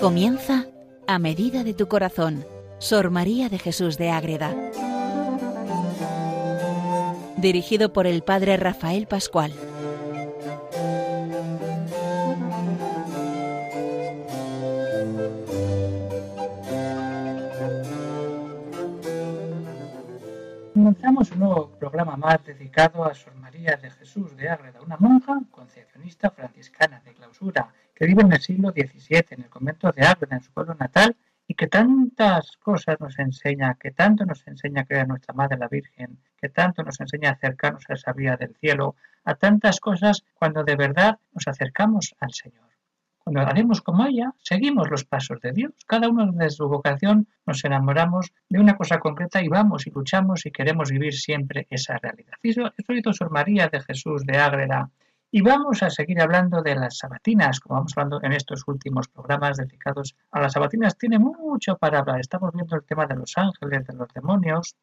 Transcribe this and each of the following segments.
Comienza a medida de tu corazón, Sor María de Jesús de Ágreda. Dirigido por el Padre Rafael Pascual. Comenzamos un nuevo programa más dedicado a Sor María de Jesús de Ágreda, una monja concepcionista franciscana de clausura que vive en el siglo XVII en el convento de Ágreda, en su pueblo natal, y que tantas cosas nos enseña, que tanto nos enseña que era nuestra Madre la Virgen, que tanto nos enseña a acercarnos a esa vía del cielo, a tantas cosas cuando de verdad nos acercamos al Señor. Cuando haremos como ella, seguimos los pasos de Dios. Cada uno desde su vocación nos enamoramos de una cosa concreta y vamos y luchamos y queremos vivir siempre esa realidad. Y eso, eso Sor María de Jesús de Ágreda y vamos a seguir hablando de las sabatinas, como vamos hablando en estos últimos programas dedicados a las sabatinas. Tiene mucho para hablar. Estamos viendo el tema de los ángeles, de los demonios,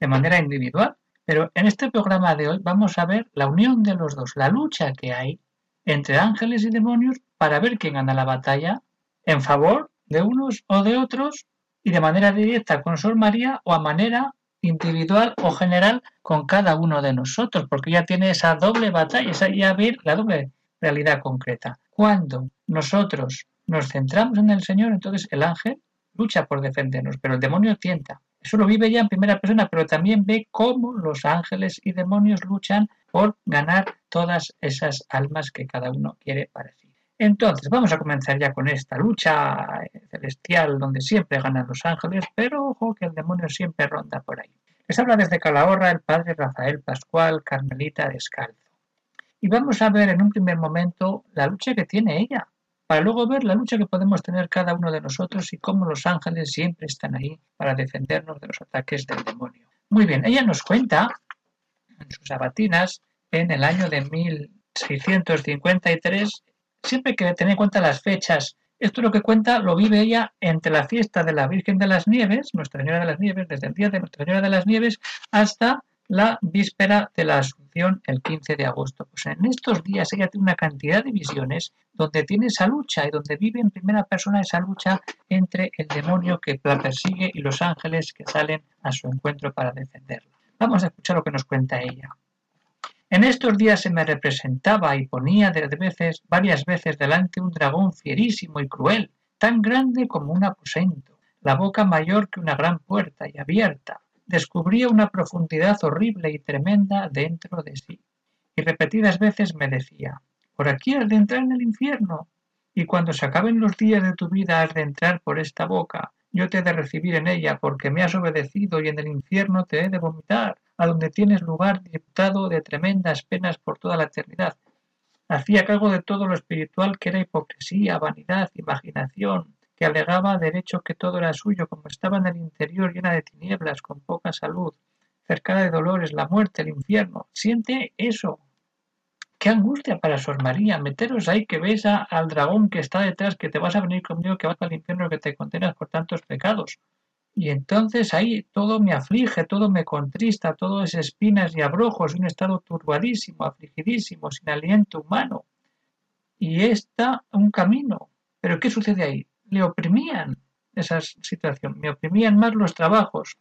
de manera individual. Pero en este programa de hoy vamos a ver la unión de los dos, la lucha que hay entre ángeles y demonios para ver quién gana la batalla en favor de unos o de otros y de manera directa con Sor María o a manera individual o general con cada uno de nosotros, porque ya tiene esa doble batalla, esa ya ver la doble realidad concreta. Cuando nosotros nos centramos en el Señor, entonces el ángel lucha por defendernos, pero el demonio tienta. Eso lo vive ya en primera persona, pero también ve cómo los ángeles y demonios luchan por ganar todas esas almas que cada uno quiere para sí. Entonces, vamos a comenzar ya con esta lucha celestial donde siempre ganan los ángeles, pero ojo que el demonio siempre ronda por ahí. Les habla desde Calahorra el padre Rafael Pascual, Carmelita Descalzo. Y vamos a ver en un primer momento la lucha que tiene ella, para luego ver la lucha que podemos tener cada uno de nosotros y cómo los ángeles siempre están ahí para defendernos de los ataques del demonio. Muy bien, ella nos cuenta en sus abatinas en el año de 1653 siempre hay que tener en cuenta las fechas. Esto lo que cuenta lo vive ella entre la fiesta de la Virgen de las Nieves, Nuestra Señora de las Nieves, desde el día de Nuestra Señora de las Nieves hasta la víspera de la Asunción el 15 de agosto. Pues en estos días ella tiene una cantidad de visiones donde tiene esa lucha y donde vive en primera persona esa lucha entre el demonio que la persigue y los ángeles que salen a su encuentro para defenderla. Vamos a escuchar lo que nos cuenta ella. En estos días se me representaba y ponía de veces, varias veces delante un dragón fierísimo y cruel, tan grande como un aposento, la boca mayor que una gran puerta y abierta. Descubría una profundidad horrible y tremenda dentro de sí. Y repetidas veces me decía, por aquí has de entrar en el infierno. Y cuando se acaben los días de tu vida has de entrar por esta boca. Yo te he de recibir en ella porque me has obedecido y en el infierno te he de vomitar a donde tienes lugar diputado de tremendas penas por toda la eternidad. Hacía cargo de todo lo espiritual que era hipocresía, vanidad, imaginación, que alegaba derecho que todo era suyo, como estaba en el interior llena de tinieblas, con poca salud, cercana de dolores, la muerte, el infierno. Siente eso. Qué angustia para Sor María, meteros ahí que ves al dragón que está detrás, que te vas a venir conmigo, que vas al infierno, que te condenas por tantos pecados. Y entonces ahí todo me aflige, todo me contrista, todo es espinas y abrojos, un estado turbadísimo, afligidísimo, sin aliento humano. Y está un camino. Pero ¿qué sucede ahí? Le oprimían esa situación, me oprimían más los trabajos.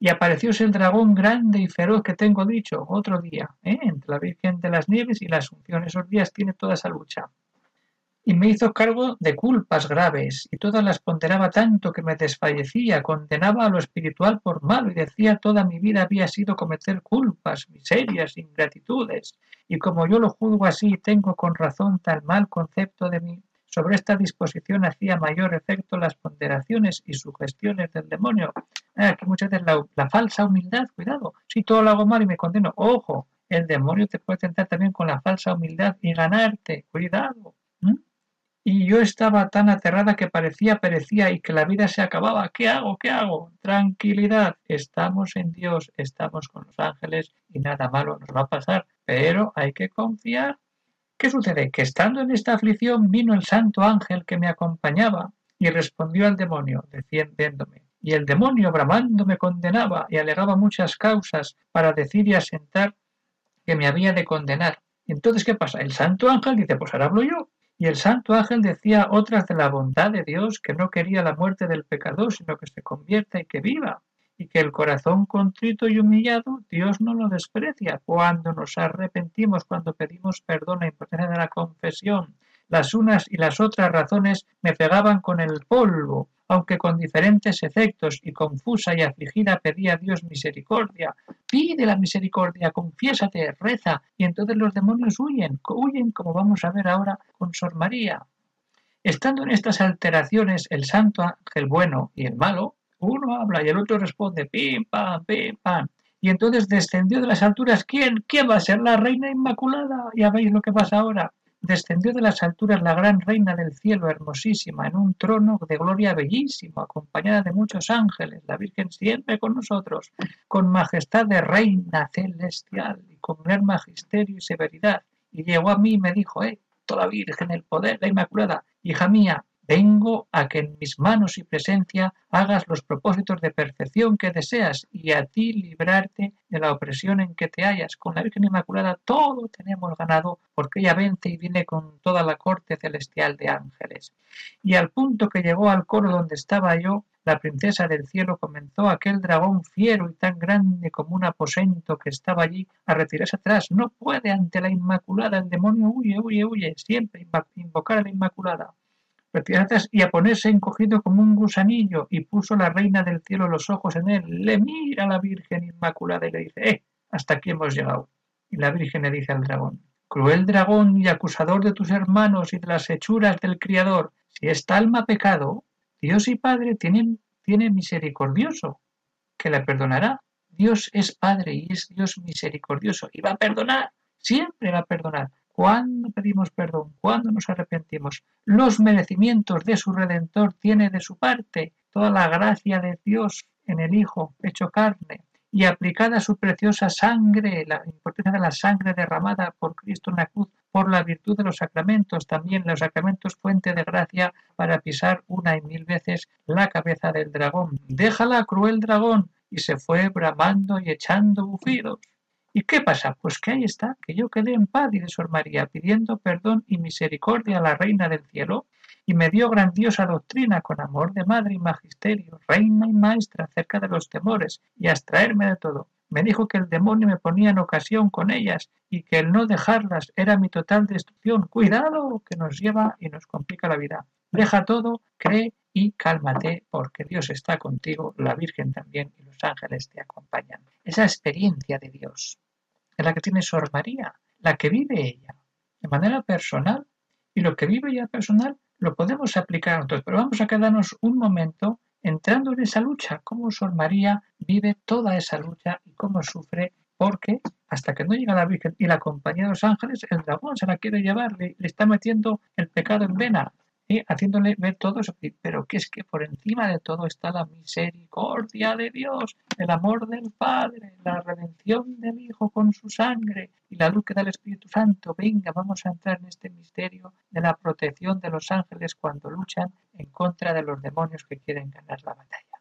Y aparecióse el dragón grande y feroz que tengo dicho otro día, ¿eh? entre la Virgen de las Nieves y la Asunción. Esos días tiene toda esa lucha y me hizo cargo de culpas graves, y todas las ponderaba tanto que me desfallecía, condenaba a lo espiritual por malo, y decía toda mi vida había sido cometer culpas, miserias, ingratitudes, y como yo lo juzgo así tengo con razón tal mal concepto de mí, sobre esta disposición hacía mayor efecto las ponderaciones y sugestiones del demonio. Ah, aquí muchas veces la falsa humildad, cuidado, si todo lo hago mal y me condeno, ojo, el demonio te puede tentar también con la falsa humildad y ganarte, cuidado y yo estaba tan aterrada que parecía perecía y que la vida se acababa. ¿Qué hago? ¿Qué hago? Tranquilidad. Estamos en Dios, estamos con los ángeles y nada malo nos va a pasar. Pero hay que confiar. ¿Qué sucede? Que estando en esta aflicción vino el santo ángel que me acompañaba y respondió al demonio, defiendiéndome. Y el demonio bramando me condenaba y alegaba muchas causas para decir y asentar que me había de condenar. Entonces, ¿qué pasa? El santo ángel dice, pues ahora hablo yo Y el santo ángel decía otras de la bondad de Dios, que no quería la muerte del pecador, sino que se convierta y que viva, y que el corazón contrito y humillado Dios no lo desprecia cuando nos arrepentimos, cuando pedimos perdón en importancia de la confesión. Las unas y las otras razones me pegaban con el polvo, aunque con diferentes efectos y confusa y afligida pedía a Dios misericordia. Pide la misericordia, confiésate, reza, y entonces los demonios huyen, huyen como vamos a ver ahora con Sor María. Estando en estas alteraciones el santo ángel bueno y el malo, uno habla y el otro responde pim, pam, pim, pam. Y entonces descendió de las alturas, ¿quién? ¿Quién va a ser la reina inmaculada? Ya veis lo que pasa ahora descendió de las alturas la gran reina del cielo hermosísima en un trono de gloria bellísimo, acompañada de muchos ángeles, la Virgen siempre con nosotros, con majestad de reina celestial y con gran magisterio y severidad. Y llegó a mí y me dijo, eh, toda Virgen, el poder, la Inmaculada, hija mía, Vengo a que en mis manos y presencia hagas los propósitos de perfección que deseas y a ti librarte de la opresión en que te hallas. Con la Virgen Inmaculada todo tenemos ganado porque ella vence y viene con toda la corte celestial de ángeles. Y al punto que llegó al coro donde estaba yo, la princesa del cielo comenzó aquel dragón fiero y tan grande como un aposento que estaba allí a retirarse atrás. No puede ante la Inmaculada, el demonio huye, huye, huye, siempre invocar a la Inmaculada y a ponerse encogido como un gusanillo, y puso la reina del cielo los ojos en él. Le mira la Virgen Inmaculada y le dice, ¡eh! Hasta aquí hemos llegado. Y la Virgen le dice al dragón, Cruel dragón y acusador de tus hermanos y de las hechuras del Criador, si esta alma ha pecado, Dios y Padre tiene misericordioso, que la perdonará. Dios es Padre y es Dios misericordioso y va a perdonar, siempre va a perdonar. ¿Cuándo pedimos perdón? ¿Cuándo nos arrepentimos? Los merecimientos de su Redentor tiene de su parte toda la gracia de Dios en el Hijo hecho carne y aplicada su preciosa sangre, la importancia de la sangre derramada por Cristo en la cruz, por la virtud de los sacramentos, también los sacramentos fuente de gracia para pisar una y mil veces la cabeza del dragón. Déjala, cruel dragón, y se fue bramando y echando bufidos. ¿Y qué pasa? Pues que ahí está, que yo quedé en paz, dice Sor María, pidiendo perdón y misericordia a la Reina del Cielo, y me dio grandiosa doctrina con amor de madre y magisterio, reina y maestra acerca de los temores, y a extraerme de todo. Me dijo que el demonio me ponía en ocasión con ellas y que el no dejarlas era mi total destrucción. Cuidado, que nos lleva y nos complica la vida. Deja todo, cree y cálmate, porque Dios está contigo, la Virgen también y los ángeles te acompañan. Esa experiencia de Dios es la que tiene Sor María, la que vive ella de manera personal. Y lo que vive ella personal lo podemos aplicar nosotros, pero vamos a quedarnos un momento entrando en esa lucha, cómo Sor María vive toda esa lucha y cómo sufre, porque hasta que no llega la Virgen y la compañía de los ángeles, el dragón se la quiere llevar, le, le está metiendo el pecado en vena haciéndole ver todo eso, pero que es que por encima de todo está la misericordia de Dios, el amor del Padre, la redención del Hijo con su sangre y la luz que da el Espíritu Santo. Venga, vamos a entrar en este misterio de la protección de los ángeles cuando luchan en contra de los demonios que quieren ganar la batalla.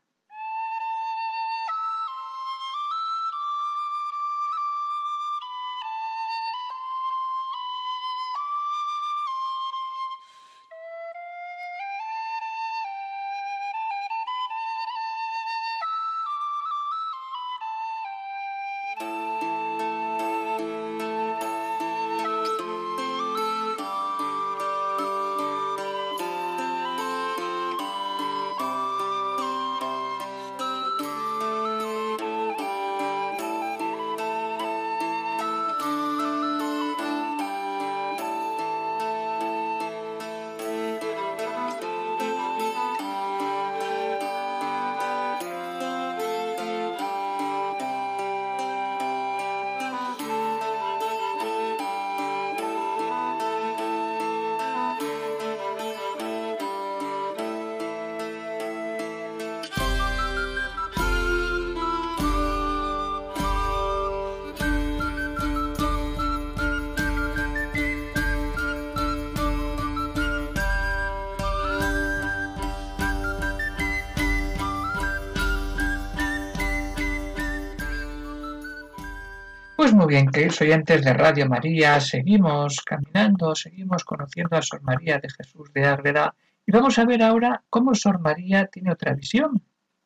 Pues muy bien, queridos oyentes de Radio María, seguimos caminando, seguimos conociendo a Sor María de Jesús de Ágreda y vamos a ver ahora cómo Sor María tiene otra visión.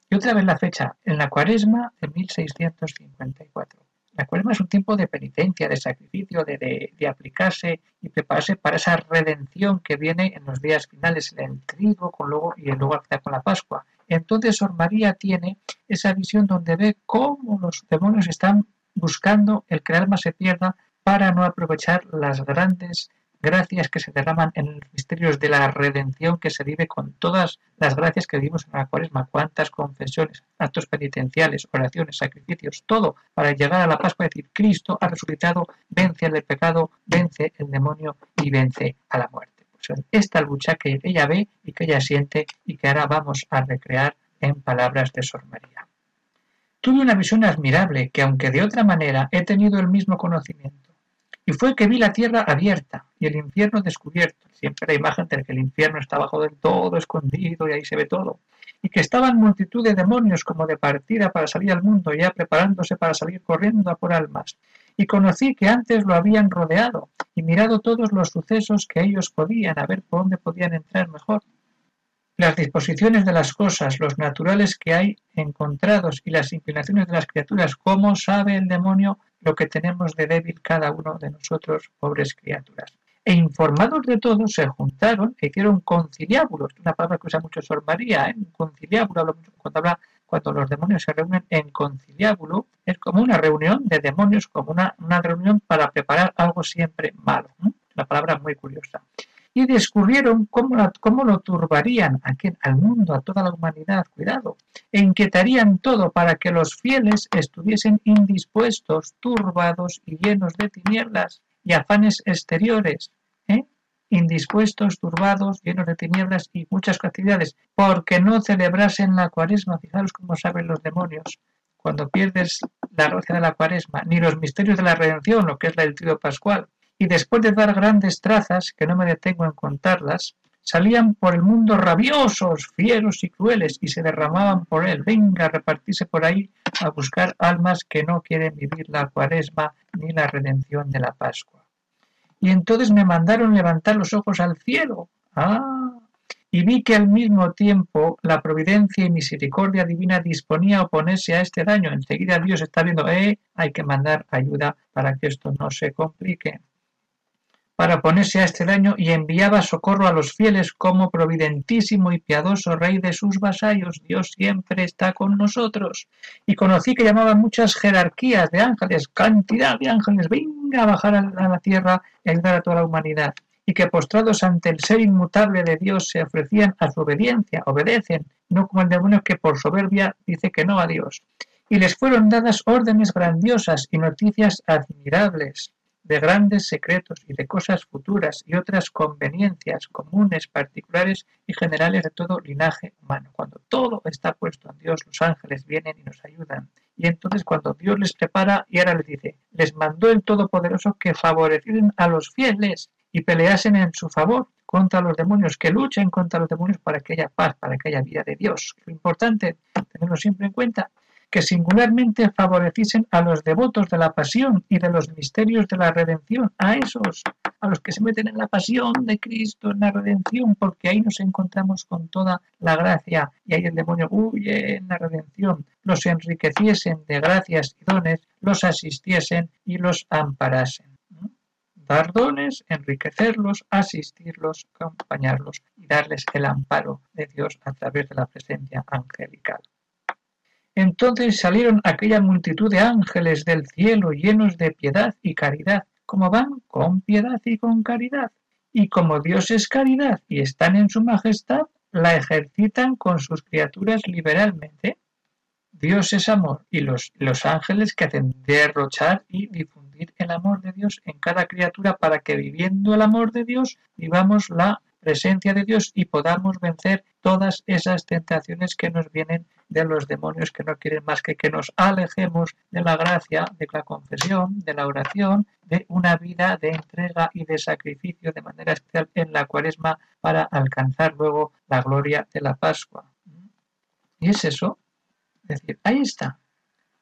Y otra vez la fecha, en la cuaresma de 1654. La cuaresma es un tiempo de penitencia, de sacrificio, de, aplicarse y prepararse para esa redención que viene en los días finales, en el trigo con luego, y luego con la Pascua. Entonces Sor María tiene esa visión donde ve cómo los demonios están buscando el que el alma se pierda para no aprovechar las grandes gracias que se derraman en los misterios de la redención que se vive con todas las gracias que vivimos en la cuaresma, cuántas confesiones, actos penitenciales, oraciones, sacrificios, todo para llegar a la Pascua y decir, Cristo ha resucitado, vence el pecado, vence el demonio y vence a la muerte. Pues esta lucha que ella ve y que ella siente y que ahora vamos a recrear en palabras de Sor María. Tuve una visión admirable que, aunque de otra manera, he tenido el mismo conocimiento. Y fue que vi la tierra abierta y el infierno descubierto. Siempre la imagen de que el infierno está bajo del todo, escondido, y ahí se ve todo. Y que estaban multitud de demonios como de partida para salir al mundo, ya preparándose para salir corriendo a por almas. Y conocí que antes lo habían rodeado y mirado todos los sucesos que ellos podían, a ver por dónde podían entrar mejor las disposiciones de las cosas, los naturales que hay encontrados y las inclinaciones de las criaturas, cómo sabe el demonio lo que tenemos de débil cada uno de nosotros, pobres criaturas. E informados de todo, se juntaron e hicieron conciliábulos, una palabra que usa mucho Sor María, ¿eh? un conciliábulo, cuando habla cuando los demonios se reúnen en conciliábulo, es como una reunión de demonios, como una, una reunión para preparar algo siempre malo. Una palabra muy curiosa y descubrieron cómo, cómo lo turbarían al mundo, a toda la humanidad, cuidado, e inquietarían todo para que los fieles estuviesen indispuestos, turbados y llenos de tinieblas y afanes exteriores, ¿eh? indispuestos, turbados, llenos de tinieblas y muchas actividades, porque no celebrasen la cuaresma, fijaros cómo saben los demonios, cuando pierdes la gracia de la cuaresma, ni los misterios de la redención, lo que es la del trío pascual, y después de dar grandes trazas, que no me detengo en contarlas, salían por el mundo rabiosos, fieros y crueles, y se derramaban por él. Venga a repartirse por ahí a buscar almas que no quieren vivir la cuaresma ni la redención de la Pascua. Y entonces me mandaron levantar los ojos al cielo. Ah, y vi que al mismo tiempo la providencia y misericordia divina disponía a oponerse a este daño. Enseguida Dios está viendo, eh, hay que mandar ayuda para que esto no se complique para ponerse a este daño y enviaba socorro a los fieles como providentísimo y piadoso rey de sus vasallos. Dios siempre está con nosotros. Y conocí que llamaban muchas jerarquías de ángeles, cantidad de ángeles, venga a bajar a la tierra y ayudar a toda la humanidad. Y que postrados ante el ser inmutable de Dios se ofrecían a su obediencia, obedecen, no como el demonio que por soberbia dice que no a Dios. Y les fueron dadas órdenes grandiosas y noticias admirables de grandes secretos y de cosas futuras y otras conveniencias comunes, particulares y generales de todo linaje humano. Cuando todo está puesto en Dios, los ángeles vienen y nos ayudan. Y entonces cuando Dios les prepara y ahora les dice, les mandó el Todopoderoso que favoreciesen a los fieles y peleasen en su favor contra los demonios, que luchen contra los demonios para que haya paz, para que haya vida de Dios. Lo importante, tenerlo siempre en cuenta, que singularmente favoreciesen a los devotos de la pasión y de los misterios de la redención, a esos, a los que se meten en la pasión de Cristo, en la redención, porque ahí nos encontramos con toda la gracia y ahí el demonio huye en la redención, los enriqueciesen de gracias y dones, los asistiesen y los amparasen. Dar dones, enriquecerlos, asistirlos, acompañarlos y darles el amparo de Dios a través de la presencia angelical. Entonces salieron aquella multitud de ángeles del cielo llenos de piedad y caridad, como van con piedad y con caridad. Y como Dios es caridad y están en su majestad, la ejercitan con sus criaturas liberalmente. Dios es amor y los, los ángeles que hacen derrochar y difundir el amor de Dios en cada criatura para que viviendo el amor de Dios vivamos la presencia de Dios y podamos vencer todas esas tentaciones que nos vienen de los demonios que no quieren más que que nos alejemos de la gracia, de la confesión, de la oración, de una vida de entrega y de sacrificio de manera especial en la cuaresma para alcanzar luego la gloria de la Pascua. Y es eso, es decir, ahí está.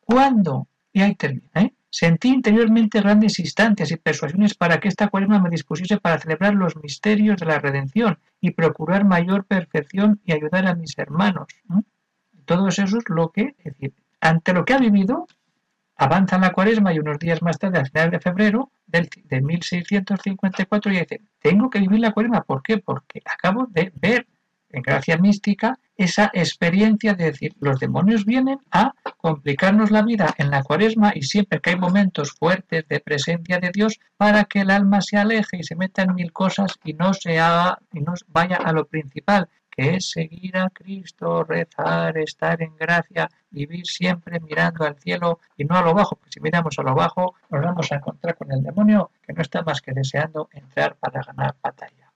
¿Cuándo? Y ahí termina, ¿eh? Sentí interiormente grandes instancias y persuasiones para que esta cuaresma me dispusiese para celebrar los misterios de la redención y procurar mayor perfección y ayudar a mis hermanos. Todo eso es lo que, es decir, ante lo que ha vivido, avanza la cuaresma y unos días más tarde, al final de febrero del, de 1654, y dice, tengo que vivir la cuaresma. ¿Por qué? Porque acabo de ver en gracia mística esa experiencia de decir, los demonios vienen a complicarnos la vida en la cuaresma y siempre que hay momentos fuertes de presencia de Dios para que el alma se aleje y se meta en mil cosas y no se haga y no vaya a lo principal, es seguir a Cristo, rezar, estar en gracia, vivir siempre mirando al cielo y no a lo bajo, porque si miramos a lo bajo nos vamos a encontrar con el demonio que no está más que deseando entrar para ganar batalla.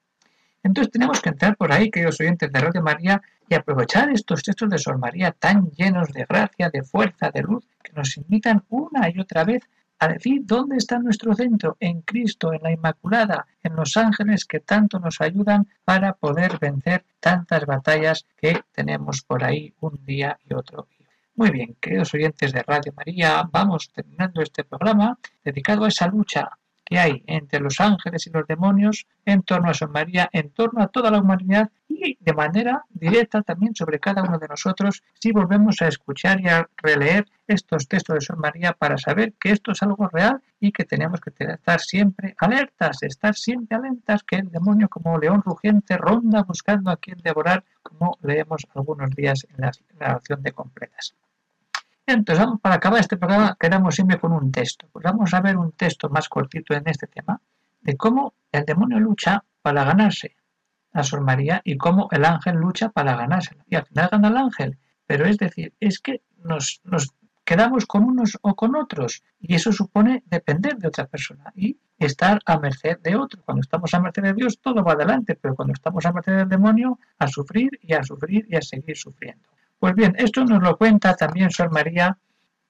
Entonces tenemos que entrar por ahí, queridos oyentes de Radio María, y aprovechar estos textos de Sor María tan llenos de gracia, de fuerza, de luz, que nos invitan una y otra vez a decir dónde está nuestro centro, en Cristo, en la Inmaculada, en los ángeles que tanto nos ayudan para poder vencer tantas batallas que tenemos por ahí un día y otro. Muy bien, queridos oyentes de Radio María, vamos terminando este programa dedicado a esa lucha que hay entre los ángeles y los demonios en torno a San María, en torno a toda la humanidad y de manera directa también sobre cada uno de nosotros si volvemos a escuchar y a releer estos textos de San María para saber que esto es algo real y que tenemos que estar siempre alertas, estar siempre alertas que el demonio como león rugiente ronda buscando a quien devorar, como leemos algunos días en la, oración de completas. Entonces, vamos, para acabar este programa, quedamos siempre con un texto. Pues vamos a ver un texto más cortito en este tema de cómo el demonio lucha para ganarse a Sor María y cómo el ángel lucha para ganarse. Y al final gana el ángel. Pero es decir, es que nos, nos quedamos con unos o con otros y eso supone depender de otra persona y estar a merced de otro. Cuando estamos a merced de Dios todo va adelante, pero cuando estamos a merced del demonio, a sufrir y a sufrir y a seguir sufriendo. Pues bien, esto nos lo cuenta también Sor María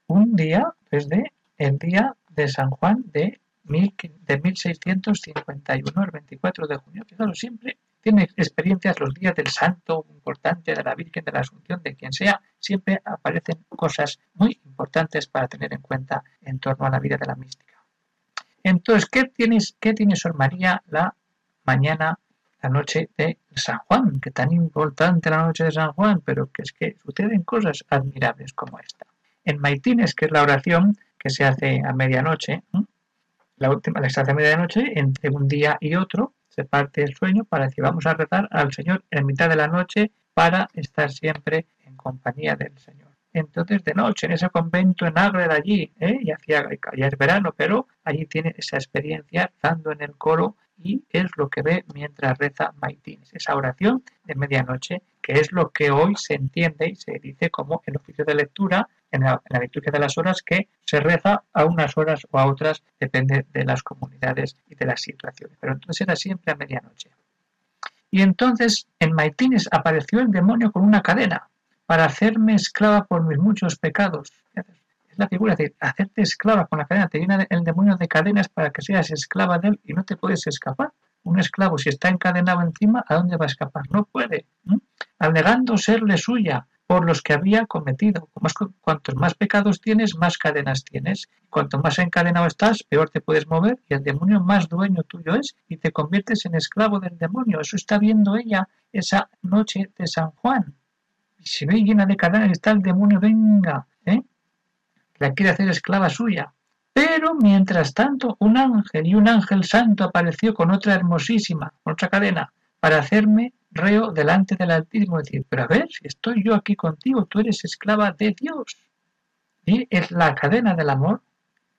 un día, desde el día de San Juan de, de 1651, el 24 de junio. Fijaros, siempre tiene experiencias los días del santo importante, de la Virgen, de la Asunción, de quien sea, siempre aparecen cosas muy importantes para tener en cuenta en torno a la vida de la mística. Entonces, ¿qué, tienes, qué tiene Sor María la mañana la noche de San Juan, que tan importante la noche de San Juan, pero que es que suceden cosas admirables como esta. En Maitines, que es la oración que se hace a medianoche, la última la se hace a medianoche, entre un día y otro, se parte el sueño para decir vamos a rezar al Señor en mitad de la noche para estar siempre en compañía del Señor. Entonces de noche en ese convento en Ágreda allí, ¿eh? y hacía, ya es verano, pero allí tiene esa experiencia rezando en el coro y es lo que ve mientras reza Maitines, esa oración de medianoche, que es lo que hoy se entiende y se dice como el oficio de lectura en la, liturgia de las horas que se reza a unas horas o a otras, depende de las comunidades y de las situaciones. Pero entonces era siempre a medianoche. Y entonces en Maitines apareció el demonio con una cadena para hacerme esclava por mis muchos pecados la figura de hacerte esclava con la cadena. Te viene el demonio de cadenas para que seas esclava de él y no te puedes escapar. Un esclavo, si está encadenado encima, ¿a dónde va a escapar? No puede. Alegando serle suya por los que había cometido. Cuantos más pecados tienes, más cadenas tienes. Cuanto más encadenado estás, peor te puedes mover y el demonio más dueño tuyo es y te conviertes en esclavo del demonio. Eso está viendo ella esa noche de San Juan. Y si ve llena de cadenas está el demonio, venga, ¿eh? La quiere hacer esclava suya. Pero mientras tanto, un ángel y un ángel santo apareció con otra hermosísima, con otra cadena, para hacerme reo delante del Altísimo. Decir, pero a ver, si estoy yo aquí contigo, tú eres esclava de Dios. Y es la cadena del amor,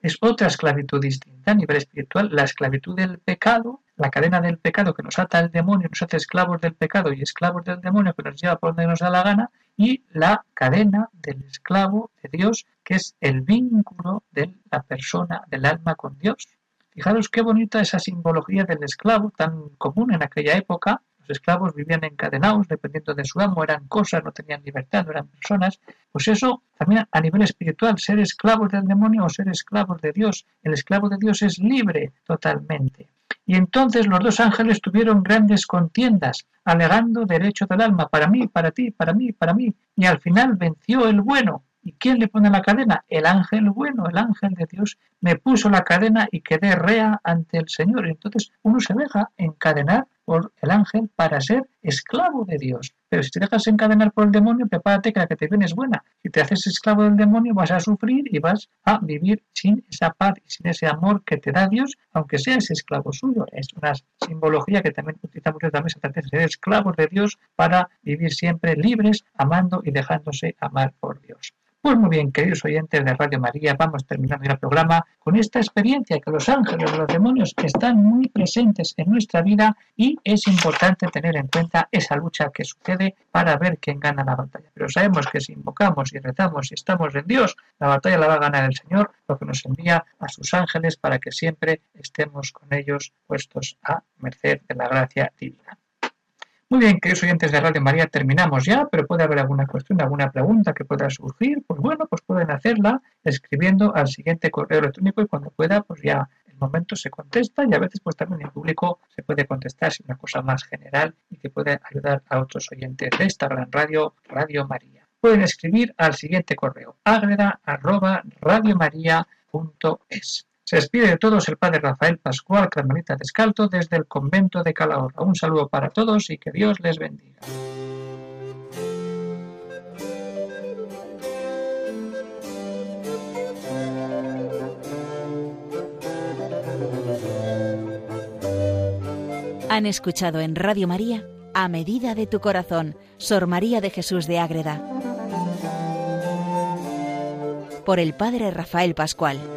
es otra esclavitud distinta a nivel espiritual, la esclavitud del pecado, la cadena del pecado que nos ata al demonio, nos hace esclavos del pecado y esclavos del demonio que nos lleva por donde nos da la gana, y la cadena del esclavo de Dios, que es el vínculo de la persona, del alma con Dios. Fijaros qué bonita esa simbología del esclavo, tan común en aquella época. Los esclavos vivían encadenados, dependiendo de su amo, eran cosas, no tenían libertad, no eran personas. Pues eso también a nivel espiritual, ser esclavos del demonio o ser esclavos de Dios. El esclavo de Dios es libre totalmente. Y entonces los dos ángeles tuvieron grandes contiendas, alegando derecho del alma, para mí, para ti, para mí, para mí. Y al final venció el bueno, ¿Y quién le pone la cadena? El ángel bueno, el ángel de Dios me puso la cadena y quedé rea ante el Señor. Entonces uno se deja encadenar el ángel para ser esclavo de Dios. Pero si te dejas encadenar por el demonio, prepárate que la que te viene es buena. Si te haces esclavo del demonio, vas a sufrir y vas a vivir sin esa paz y sin ese amor que te da Dios, aunque seas esclavo suyo. Es una simbología que también utilizamos también de ser esclavos de Dios para vivir siempre libres, amando y dejándose amar por Dios. Pues muy bien, queridos oyentes de Radio María, vamos terminando el programa con esta experiencia que los ángeles, los demonios están muy presentes en nuestra vida y es importante tener en cuenta esa lucha que sucede para ver quién gana la batalla. Pero sabemos que si invocamos y rezamos y estamos en Dios, la batalla la va a ganar el Señor, lo que nos envía a sus ángeles para que siempre estemos con ellos puestos a merced de la gracia divina. Muy bien, queridos oyentes de Radio María, terminamos ya, pero puede haber alguna cuestión, alguna pregunta que pueda surgir, pues bueno, pues pueden hacerla escribiendo al siguiente correo electrónico y cuando pueda, pues ya el momento se contesta y a veces pues también en público se puede contestar si una cosa más general y que puede ayudar a otros oyentes de esta gran radio, Radio María. Pueden escribir al siguiente correo, agreda@radiomaria.es. Se despide de todos el padre Rafael Pascual, Carmelita Descalto, desde el convento de Calahorra. Un saludo para todos y que Dios les bendiga. Han escuchado en Radio María A Medida de tu Corazón, Sor María de Jesús de Ágreda, por el Padre Rafael Pascual.